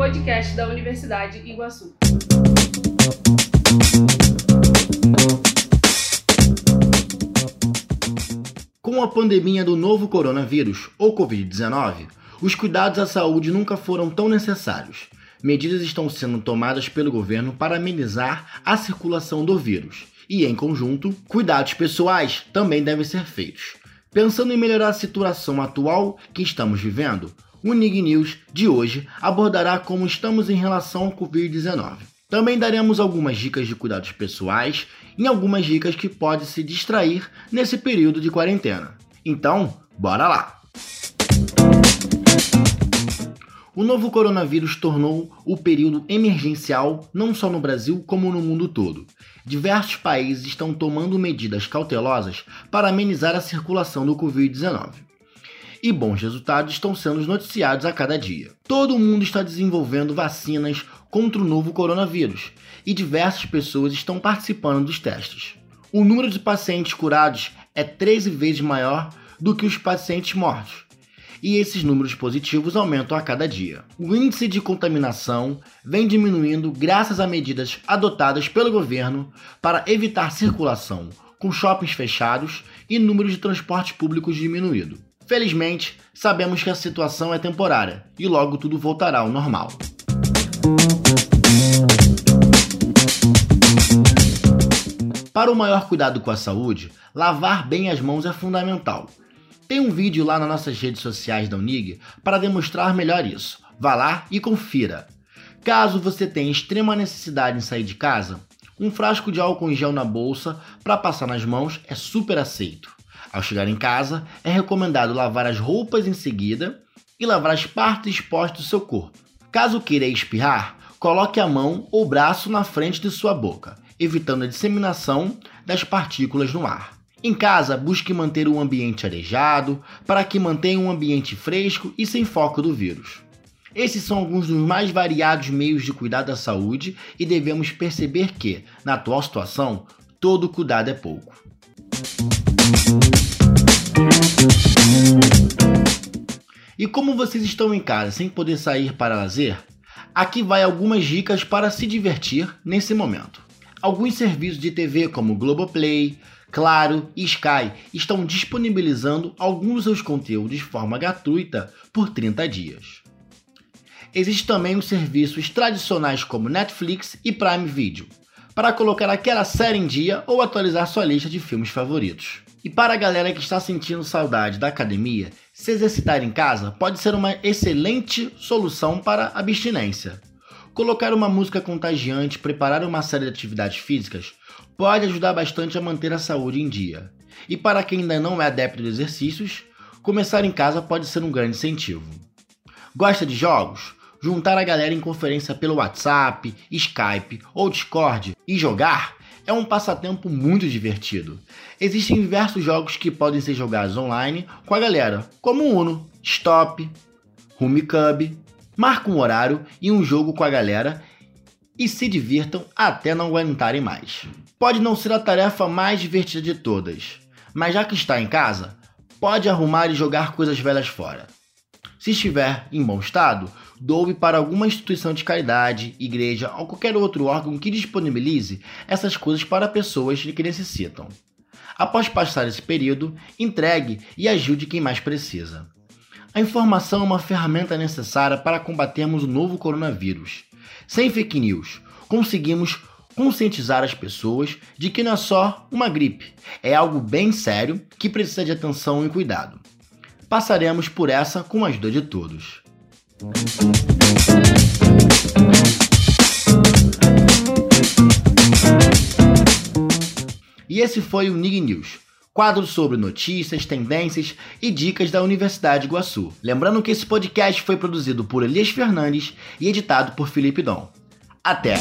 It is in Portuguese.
podcast da Universidade Iguaçu. Com a pandemia do novo coronavírus, ou Covid-19, os cuidados à saúde nunca foram tão necessários. Medidas estão sendo tomadas pelo governo para amenizar a circulação do vírus. E, em conjunto, cuidados pessoais também devem ser feitos. Pensando em melhorar a situação atual que estamos vivendo, o Nig News de hoje abordará como estamos em relação ao Covid-19. Também daremos algumas dicas de cuidados pessoais e algumas dicas que pode se distrair nesse período de quarentena. Então, bora lá! O novo coronavírus tornou o período emergencial não só no Brasil como no mundo todo. Diversos países estão tomando medidas cautelosas para amenizar a circulação do Covid-19. E bons resultados estão sendo noticiados a cada dia. Todo mundo está desenvolvendo vacinas contra o novo coronavírus e diversas pessoas estão participando dos testes. O número de pacientes curados é 13 vezes maior do que os pacientes mortos e esses números positivos aumentam a cada dia. O índice de contaminação vem diminuindo graças a medidas adotadas pelo governo para evitar circulação, com shoppings fechados e número de transportes públicos diminuído. Felizmente, sabemos que a situação é temporária e logo tudo voltará ao normal. Para o maior cuidado com a saúde, lavar bem as mãos é fundamental. Tem um vídeo lá nas nossas redes sociais da Unig para demonstrar melhor isso. Vá lá e confira. Caso você tenha extrema necessidade em sair de casa, um frasco de álcool em gel na bolsa para passar nas mãos é super aceito. Ao chegar em casa, é recomendado lavar as roupas em seguida e lavar as partes expostas do seu corpo. Caso queira espirrar, coloque a mão ou braço na frente de sua boca, evitando a disseminação das partículas no ar. Em casa, busque manter o ambiente arejado para que mantenha um ambiente fresco e sem foco do vírus. Esses são alguns dos mais variados meios de cuidar da saúde e devemos perceber que, na atual situação, todo cuidado é pouco. E como vocês estão em casa sem poder sair para lazer, aqui vai algumas dicas para se divertir nesse momento. Alguns serviços de TV como Globoplay, Claro e Sky estão disponibilizando alguns dos seus conteúdos de forma gratuita por 30 dias. Existem também os serviços tradicionais como Netflix e Prime Video, para colocar aquela série em dia ou atualizar sua lista de filmes favoritos. E para a galera que está sentindo saudade da academia, se exercitar em casa pode ser uma excelente solução para abstinência. Colocar uma música contagiante, preparar uma série de atividades físicas pode ajudar bastante a manter a saúde em dia. E para quem ainda não é adepto de exercícios, começar em casa pode ser um grande incentivo. Gosta de jogos? Juntar a galera em conferência pelo WhatsApp, Skype ou Discord e jogar é um passatempo muito divertido. Existem diversos jogos que podem ser jogados online com a galera, como Uno, Stop, Humi Cub. Marca um horário e um jogo com a galera e se divirtam até não aguentarem mais. Pode não ser a tarefa mais divertida de todas, mas já que está em casa, pode arrumar e jogar coisas velhas fora. Se estiver em bom estado, doe para alguma instituição de caridade, igreja ou qualquer outro órgão que disponibilize essas coisas para pessoas que necessitam. Após passar esse período, entregue e ajude quem mais precisa. A informação é uma ferramenta necessária para combatermos o novo coronavírus. Sem fake news, conseguimos conscientizar as pessoas de que não é só uma gripe, é algo bem sério que precisa de atenção e cuidado. Passaremos por essa com a ajuda de todos. E esse foi o Nig News quadro sobre notícias, tendências e dicas da Universidade de Iguaçu. Lembrando que esse podcast foi produzido por Elias Fernandes e editado por Felipe Dom. Até!